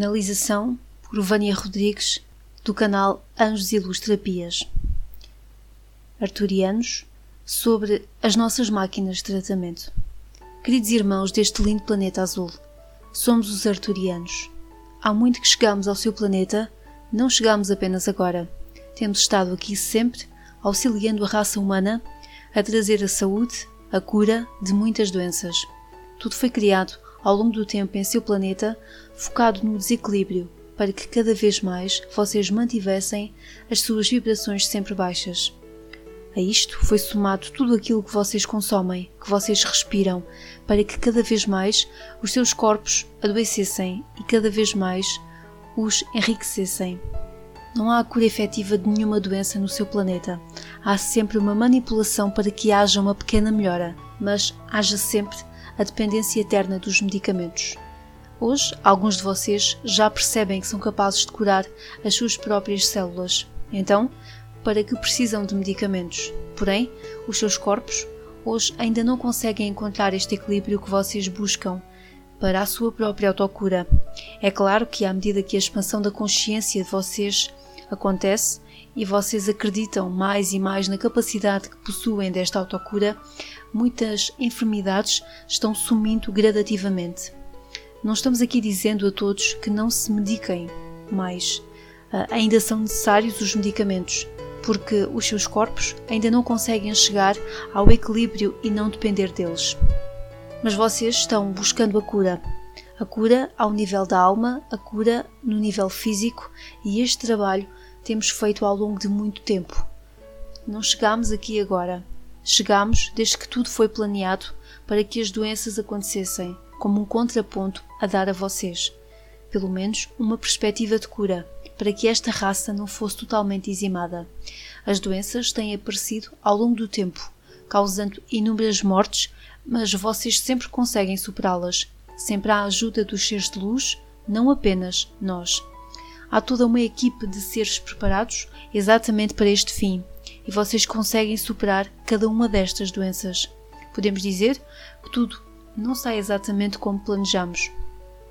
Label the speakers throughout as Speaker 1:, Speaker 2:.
Speaker 1: Canalização por Vânia Rodrigues, do canal Anjos e Luz Terapias. Arturianos sobre as nossas máquinas de tratamento. Queridos irmãos deste lindo planeta azul, somos os Arturianos. Há muito que chegamos ao seu planeta, não chegamos apenas agora. Temos estado aqui sempre, auxiliando a raça humana a trazer a saúde, a cura de muitas doenças. Tudo foi criado ao longo do tempo em seu planeta, focado no desequilíbrio, para que cada vez mais vocês mantivessem as suas vibrações sempre baixas. A isto foi somado tudo aquilo que vocês consomem, que vocês respiram, para que cada vez mais os seus corpos adoecessem e cada vez mais os enriquecessem. Não há cura efetiva de nenhuma doença no seu planeta. Há sempre uma manipulação para que haja uma pequena melhora, mas haja sempre a dependência eterna dos medicamentos. Hoje, alguns de vocês já percebem que são capazes de curar as suas próprias células. Então, para que precisam de medicamentos? Porém, os seus corpos hoje ainda não conseguem encontrar este equilíbrio que vocês buscam para a sua própria autocura. É claro que, à medida que a expansão da consciência de vocês acontece e vocês acreditam mais e mais na capacidade que possuem desta autocura, muitas enfermidades estão sumindo gradativamente. Não estamos aqui dizendo a todos que não se mediquem mais. Uh, ainda são necessários os medicamentos, porque os seus corpos ainda não conseguem chegar ao equilíbrio e não depender deles. Mas vocês estão buscando a cura. A cura ao nível da alma, a cura no nível físico, e este trabalho temos feito ao longo de muito tempo. Não chegamos aqui agora. Chegamos desde que tudo foi planeado para que as doenças acontecessem, como um contraponto a dar a vocês. Pelo menos uma perspectiva de cura, para que esta raça não fosse totalmente dizimada. As doenças têm aparecido ao longo do tempo, causando inúmeras mortes, mas vocês sempre conseguem superá-las, sempre à ajuda dos seres de luz, não apenas nós. Há toda uma equipe de seres preparados exatamente para este fim, e vocês conseguem superar cada uma destas doenças. Podemos dizer que tudo não sai exatamente como planejamos.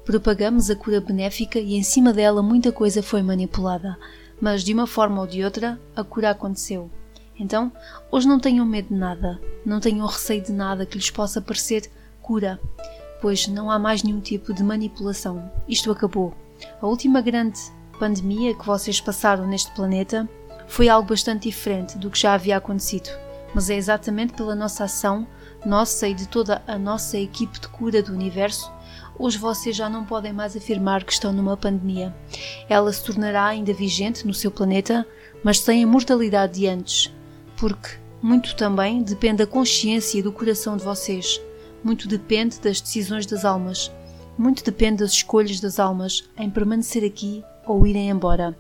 Speaker 1: Propagamos a cura benéfica e em cima dela muita coisa foi manipulada, mas de uma forma ou de outra a cura aconteceu. Então, hoje não tenham medo de nada, não tenham receio de nada que lhes possa parecer cura, pois não há mais nenhum tipo de manipulação. Isto acabou. A última grande pandemia que vocês passaram neste planeta foi algo bastante diferente do que já havia acontecido, mas é exatamente pela nossa ação, nossa e de toda a nossa equipe de cura do universo, hoje vocês já não podem mais afirmar que estão numa pandemia. Ela se tornará ainda vigente no seu planeta, mas sem a mortalidade de antes, porque muito também depende da consciência e do coração de vocês, muito depende das decisões das almas, muito depende das escolhas das almas em permanecer aqui ou irem embora.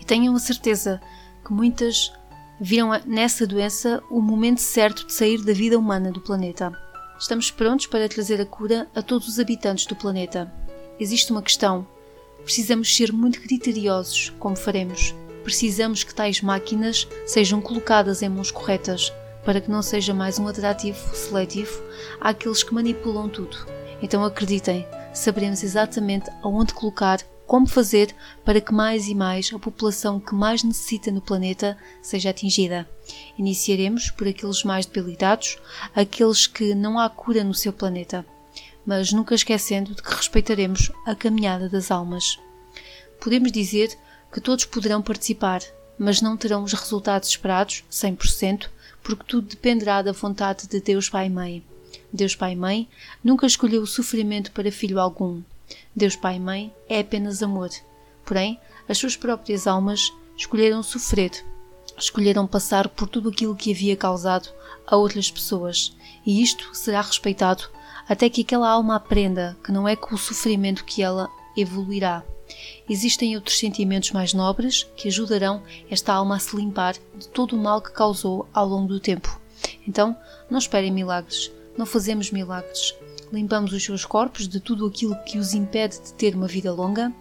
Speaker 1: E tenham a certeza que muitas viram nessa doença o momento certo de sair da vida humana do planeta. Estamos prontos para trazer a cura a todos os habitantes do planeta. Existe uma questão. Precisamos ser muito criteriosos como faremos. Precisamos que tais máquinas sejam colocadas em mãos corretas, para que não seja mais um atrativo seletivo àqueles que manipulam tudo. Então acreditem, saberemos exatamente aonde colocar como fazer para que mais e mais a população que mais necessita no planeta seja atingida. Iniciaremos por aqueles mais debilitados, aqueles que não há cura no seu planeta, mas nunca esquecendo de que respeitaremos a caminhada das almas. Podemos dizer que todos poderão participar, mas não terão os resultados esperados, 100%, porque tudo dependerá da vontade de Deus Pai e Mãe. Deus Pai e Mãe nunca escolheu o sofrimento para filho algum, Deus Pai e Mãe é apenas amor. Porém, as suas próprias almas escolheram sofrer, escolheram passar por tudo aquilo que havia causado a outras pessoas, e isto será respeitado até que aquela alma aprenda que não é com o sofrimento que ela evoluirá. Existem outros sentimentos mais nobres que ajudarão esta alma a se limpar de todo o mal que causou ao longo do tempo. Então, não esperem milagres, não fazemos milagres, limpamos os seus corpos de tudo aquilo que os impede de ter uma vida longa,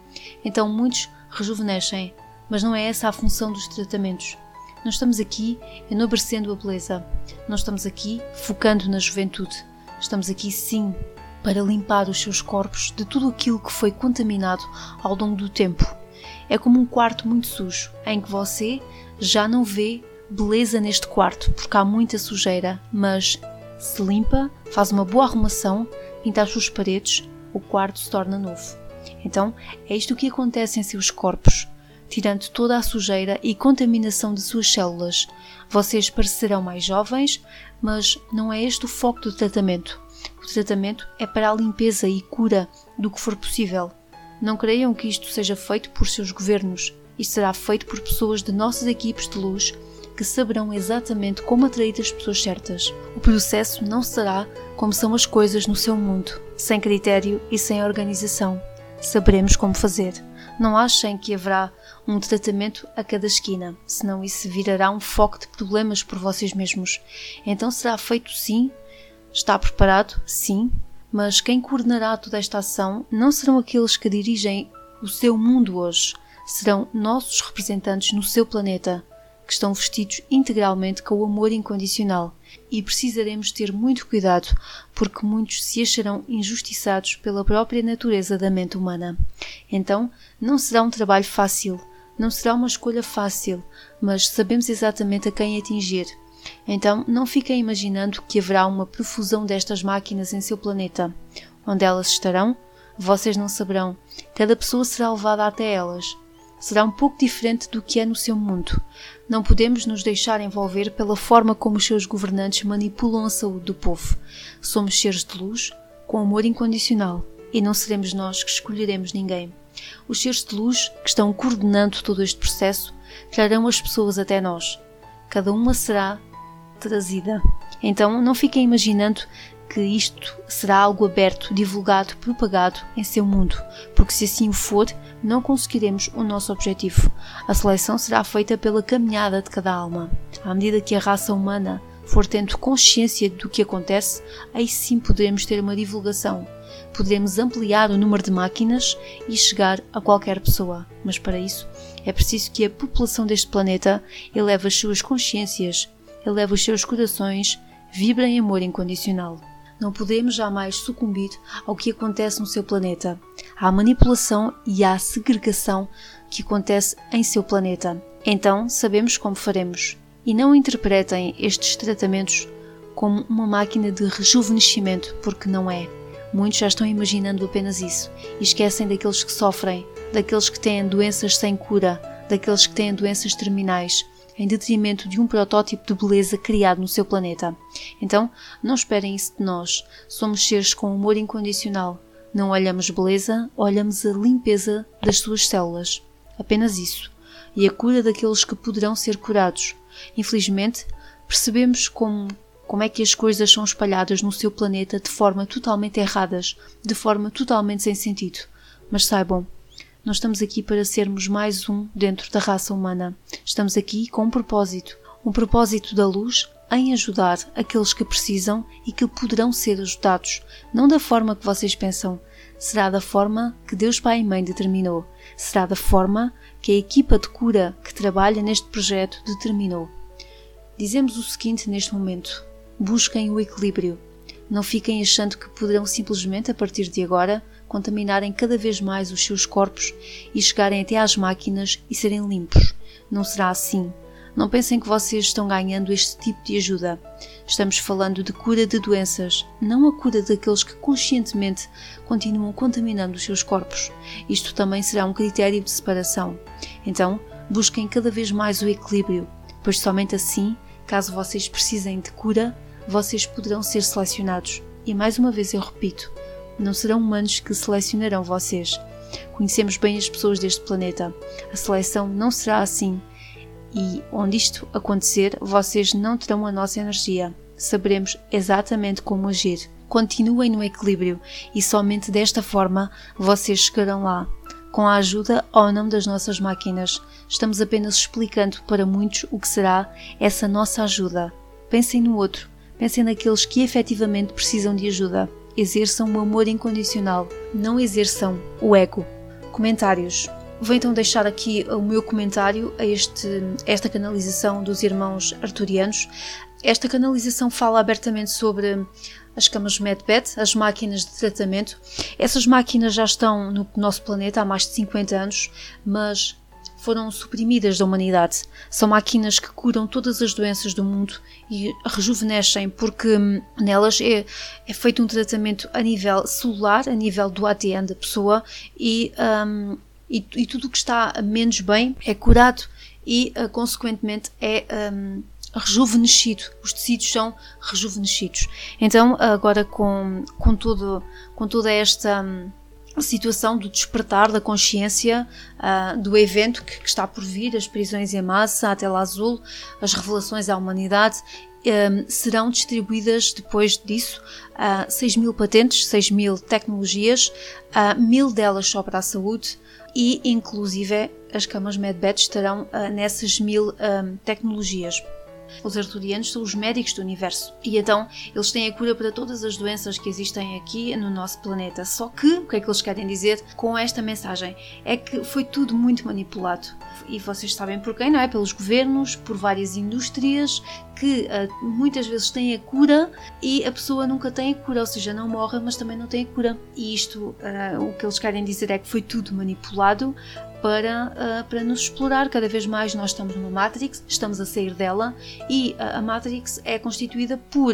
Speaker 1: então muitos rejuvenescem, mas não é essa a função dos tratamentos. Não estamos aqui enobrecendo a beleza, não estamos aqui focando na juventude, estamos aqui sim para limpar os seus corpos de tudo aquilo que foi contaminado ao longo do tempo. É como um quarto muito sujo, em que você já não vê beleza neste quarto porque há muita sujeira, mas se limpa, faz uma boa arrumação, pinta as suas paredes, o quarto se torna novo. Então, é isto que acontece em seus corpos. Tirando toda a sujeira e contaminação de suas células, vocês parecerão mais jovens, mas não é este o foco do tratamento. O tratamento é para a limpeza e cura do que for possível. Não creiam que isto seja feito por seus governos. Isto será feito por pessoas de nossas equipes de luz que saberão exatamente como atrair as pessoas certas. O processo não será como são as coisas no seu mundo, sem critério e sem organização. Saberemos como fazer. Não achem que haverá um tratamento a cada esquina, senão isso virará um foco de problemas por vocês mesmos. Então será feito sim? Está preparado? Sim. Mas quem coordenará toda esta ação não serão aqueles que dirigem o seu mundo hoje, serão nossos representantes no seu planeta que estão vestidos integralmente com o amor incondicional, e precisaremos ter muito cuidado, porque muitos se acharão injustiçados pela própria natureza da mente humana. Então, não será um trabalho fácil, não será uma escolha fácil, mas sabemos exatamente a quem atingir. Então, não fiquem imaginando que haverá uma profusão destas máquinas em seu planeta. Onde elas estarão, vocês não saberão. Cada pessoa será levada até elas será um pouco diferente do que é no seu mundo. Não podemos nos deixar envolver pela forma como os seus governantes manipulam a saúde do povo. Somos seres de luz, com amor incondicional, e não seremos nós que escolheremos ninguém. Os seres de luz que estão coordenando todo este processo trarão as pessoas até nós. Cada uma será trazida. Então não fiquem imaginando que isto será algo aberto, divulgado, propagado em seu mundo, porque se assim o for, não conseguiremos o nosso objetivo. A seleção será feita pela caminhada de cada alma. À medida que a raça humana for tendo consciência do que acontece, aí sim poderemos ter uma divulgação. Poderemos ampliar o número de máquinas e chegar a qualquer pessoa. Mas para isso é preciso que a população deste planeta eleve as suas consciências, eleve os seus corações, vibre em amor incondicional. Não podemos jamais sucumbir ao que acontece no seu planeta, à manipulação e à segregação que acontece em seu planeta. Então sabemos como faremos. E não interpretem estes tratamentos como uma máquina de rejuvenescimento, porque não é. Muitos já estão imaginando apenas isso e esquecem daqueles que sofrem, daqueles que têm doenças sem cura, daqueles que têm doenças terminais, em detrimento de um protótipo de beleza criado no seu planeta. Então, não esperem isso de nós. Somos seres com amor incondicional. Não olhamos beleza, olhamos a limpeza das suas células. Apenas isso. E a cura daqueles que poderão ser curados. Infelizmente, percebemos como como é que as coisas são espalhadas no seu planeta de forma totalmente erradas, de forma totalmente sem sentido. Mas saibam, nós estamos aqui para sermos mais um dentro da raça humana. Estamos aqui com um propósito, um propósito da luz em ajudar aqueles que precisam e que poderão ser ajudados, não da forma que vocês pensam, será da forma que Deus Pai e Mãe determinou, será da forma que a equipa de cura que trabalha neste projeto determinou. Dizemos o seguinte neste momento: busquem o equilíbrio. Não fiquem achando que poderão simplesmente, a partir de agora, contaminarem cada vez mais os seus corpos e chegarem até às máquinas e serem limpos. Não será assim. Não pensem que vocês estão ganhando este tipo de ajuda. Estamos falando de cura de doenças, não a cura daqueles que conscientemente continuam contaminando os seus corpos. Isto também será um critério de separação. Então, busquem cada vez mais o equilíbrio, pois somente assim, caso vocês precisem de cura, vocês poderão ser selecionados. E mais uma vez eu repito, não serão humanos que selecionarão vocês. Conhecemos bem as pessoas deste planeta. A seleção não será assim. E onde isto acontecer, vocês não terão a nossa energia. Saberemos exatamente como agir. Continuem no equilíbrio e somente desta forma vocês chegarão lá. Com a ajuda ou não das nossas máquinas, estamos apenas explicando para muitos o que será essa nossa ajuda. Pensem no outro, pensem naqueles que efetivamente precisam de ajuda exerçam o amor incondicional, não exerçam o ego. Comentários. Vou então deixar aqui o meu comentário a este, esta canalização dos irmãos arturianos. esta canalização fala abertamente sobre as camas MedBed, as máquinas de tratamento. Essas máquinas já estão no nosso planeta há mais de 50 anos, mas foram suprimidas da humanidade. São máquinas que curam todas as doenças do mundo e rejuvenescem, porque hum, nelas é, é feito um tratamento a nível celular, a nível do ADN da pessoa e, um, e, e tudo o que está menos bem é curado e, uh, consequentemente, é. Um, rejuvenescido, os tecidos são rejuvenescidos. Então, agora com, com, todo, com toda esta hum, a situação do despertar da consciência uh, do evento que, que, está por vir, as prisões em massa, a tela azul, as revelações à humanidade, um, serão distribuídas depois disso uh, 6 mil patentes, 6 mil tecnologias, uh, mil delas só para a saúde e inclusive as camas MedBed estarão uh, nessas mil um, tecnologias. Os arturianos são os médicos do universo e então eles têm a cura para todas as doenças que existem aqui no nosso planeta. Só que o que é que eles querem dizer com esta mensagem? É que foi tudo muito manipulado. E vocês sabem por quem, não é? Pelos governos, por várias indústrias que uh, muitas vezes têm a cura e a pessoa nunca tem a cura, ou seja, não morre, mas também não tem a cura. E isto, uh, o que eles querem dizer é que foi tudo manipulado para, uh, para nos explorar. Cada vez mais nós estamos numa Matrix, estamos a sair dela e a, Matrix é constituída por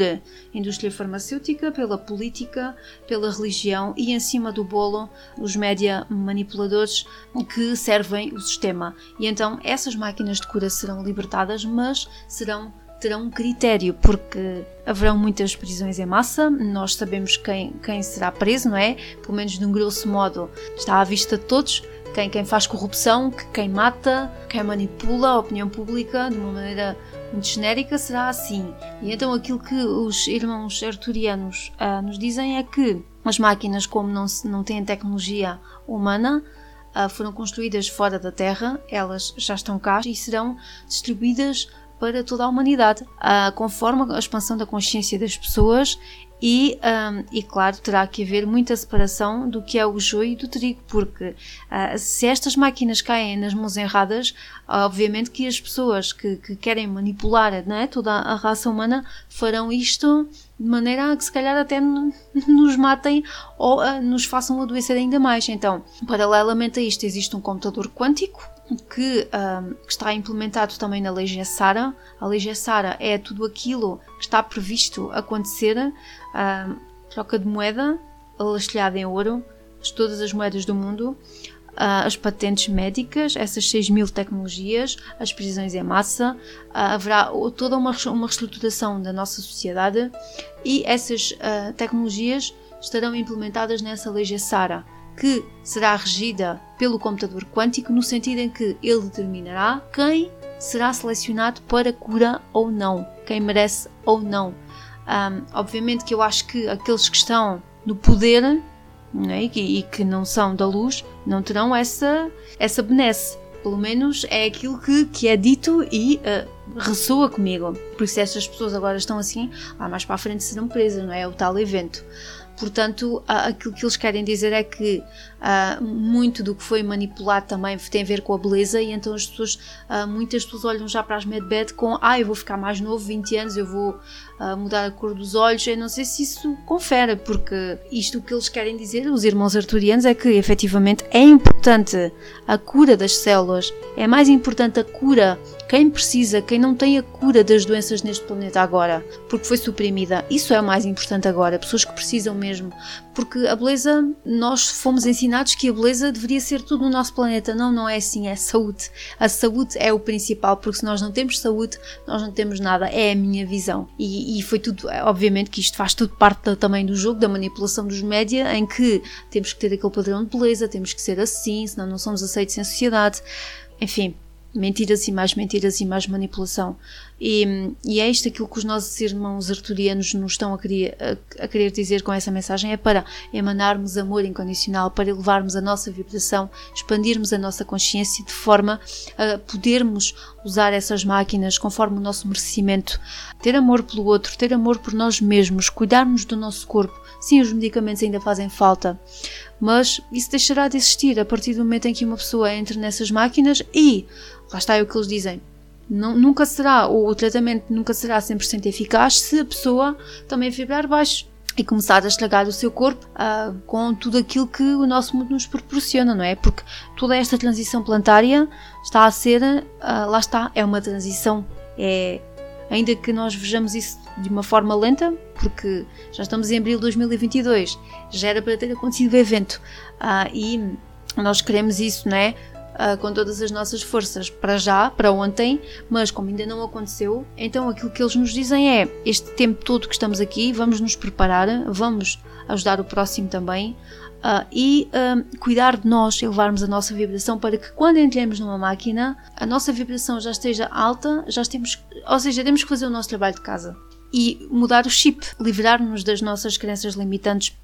Speaker 1: indústria farmacêutica, pela política, pela religião e em cima do bolo os média manipuladores que servem o sistema. E então essas máquinas de cura serão libertadas, mas serão terão um critério, porque haverão muitas prisões em massa, nós sabemos quem, quem será preso, não é? Pelo menos de um grosso modo está à vista de todos, quem, quem faz corrupção, quem mata, quem manipula a opinião pública de uma maneira muito genérica será assim. E então aquilo que os irmãos arturianos uh, nos dizem é que as máquinas, como não, não têm tecnologia humana, uh, foram construídas fora da Terra, elas já estão cá e serão distribuídas para toda a humanidade, uh, conforme a expansão da consciência das pessoas e, um, e claro, terá que haver muita separação do que é o joio do trigo, porque uh, se estas máquinas caem nas mãos erradas, obviamente que as pessoas que, que querem manipular né, toda a raça humana farão isto de maneira a que se calhar até nos matem ou uh, nos façam adoecer ainda mais. Então, paralelamente a isto, existe um computador quântico que, um, que, está implementado também na Lei Gessara. A Lei Gessara é tudo aquilo que está previsto acontecer, um, troca de moeda, lastilhada em ouro, todas as moedas do mundo, uh, as patentes médicas, essas 6 mil tecnologias, as prisões em massa, uh, haverá toda uma, uma reestruturação da nossa sociedade e essas uh, tecnologias estarão implementadas nessa Lei Gessara que será regida pelo computador quântico, no sentido em que ele determinará quem será selecionado para cura ou não, quem merece ou não. Um, obviamente que eu acho que aqueles que estão no poder né, e, que, e, que, não são da luz não terão essa, essa benesse. Pelo menos é aquilo que, que é dito e uh, ressoa comigo. Por isso, estas pessoas agora estão assim, lá mais para a frente serão presas, não é? é o tal evento. Portanto, aquilo que eles querem dizer é que uh, muito do que foi manipulado também tem a ver com a beleza, e então as pessoas, uh, muitas pessoas olham já para as medbed com ah, eu vou ficar mais novo, 20 anos, eu vou uh, mudar a cor dos olhos. Eu não sei se isso confere, porque isto que eles querem dizer, os irmãos arturianos, é que efetivamente é importante a cura das células, é mais importante a cura quem precisa, quem não tem a cura das doenças neste planeta agora, porque foi suprimida, isso é o mais importante agora. Pessoas que precisam mesmo. Porque a beleza, nós fomos ensinados que a beleza deveria ser tudo no nosso planeta. Não, não é assim, é saúde. A saúde é o principal, porque se nós não temos saúde, nós não temos nada. É a minha visão. E, e foi tudo, obviamente que isto faz tudo parte também do jogo, da manipulação dos média, em que temos que ter aquele padrão de beleza, temos que ser assim, senão não somos aceitos em sociedade. Enfim, mentiras e mais mentiras e mais manipulação. E, e é isto aquilo que os nossos irmãos arturianos nos estão a querer, a, a, querer dizer com essa mensagem: é para emanarmos amor incondicional, para elevarmos a nossa vibração, expandirmos a nossa consciência de forma a podermos usar essas máquinas conforme o nosso merecimento, ter amor pelo outro, ter amor por nós mesmos, cuidarmos do nosso corpo. Sim, os medicamentos ainda fazem falta, mas isso deixará de existir a partir do momento em que uma pessoa entre nessas máquinas e, lá está é o que eles dizem, Não, nunca será, ou o tratamento nunca será 100% eficaz se a pessoa também vibrar baixo e começar a estragar o seu corpo uh, com tudo aquilo que o nosso mundo nos proporciona, não é? Porque toda esta transição planetária está a ser, uh, lá está, é uma transição, é, ainda que nós vejamos isso de uma forma lenta, porque já estamos em abril de 2022, já era para ter acontecido o evento uh, e nós queremos isso, não é? Uh, com todas as nossas forças para já, para ontem, mas como ainda não aconteceu, então aquilo que eles nos dizem é: este tempo todo que estamos aqui, vamos nos preparar, vamos ajudar o próximo também. Uh, e uh, cuidar de nós, elevarmos a nossa vibração para que quando entremos numa máquina a nossa vibração já esteja alta, já temos, ou seja, temos que fazer o nosso trabalho de casa e mudar o chip, livrar-nos das nossas crenças limitantes